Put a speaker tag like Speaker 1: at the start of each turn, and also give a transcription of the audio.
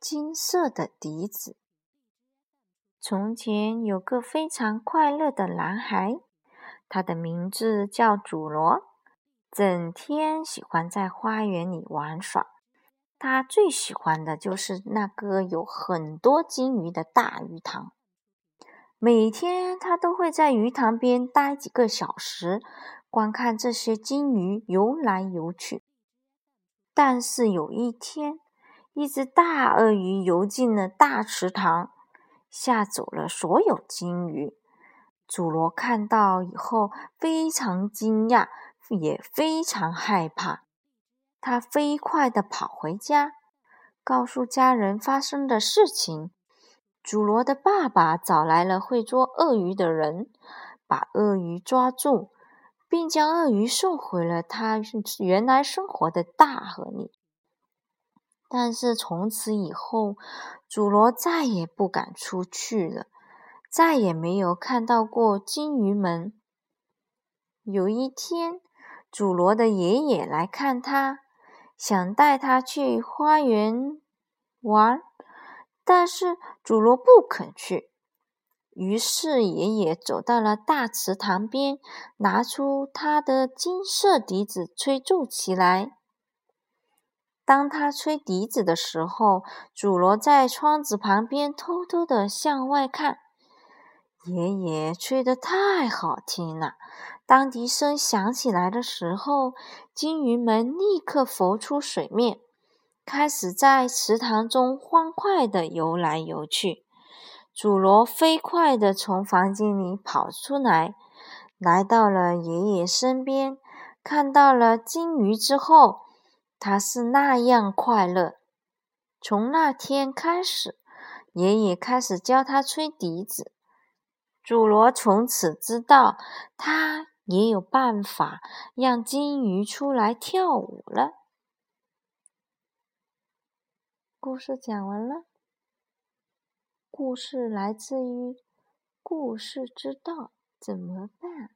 Speaker 1: 金色的笛子。从前有个非常快乐的男孩，他的名字叫祖罗，整天喜欢在花园里玩耍。他最喜欢的就是那个有很多金鱼的大鱼塘。每天他都会在鱼塘边待几个小时，观看这些金鱼游来游去。但是有一天，一只大鳄鱼游进了大池塘，吓走了所有金鱼。祖罗看到以后非常惊讶，也非常害怕。他飞快地跑回家，告诉家人发生的事情。祖罗的爸爸找来了会捉鳄鱼的人，把鳄鱼抓住。并将鳄鱼送回了它原来生活的大河里。但是从此以后，祖罗再也不敢出去了，再也没有看到过金鱼们。有一天，祖罗的爷爷来看他，想带他去花园玩，但是祖罗不肯去。于是，爷爷走到了大池塘边，拿出他的金色笛子，吹奏起来。当他吹笛子的时候，祖罗在窗子旁边偷偷的向外看。爷爷吹得太好听了，当笛声响起来的时候，金鱼们立刻浮出水面，开始在池塘中欢快的游来游去。祖罗飞快地从房间里跑出来，来到了爷爷身边。看到了金鱼之后，他是那样快乐。从那天开始，爷爷开始教他吹笛子。祖罗从此知道，他也有办法让金鱼出来跳舞了。故事讲完了。故事来自于《故事之道》，怎么办？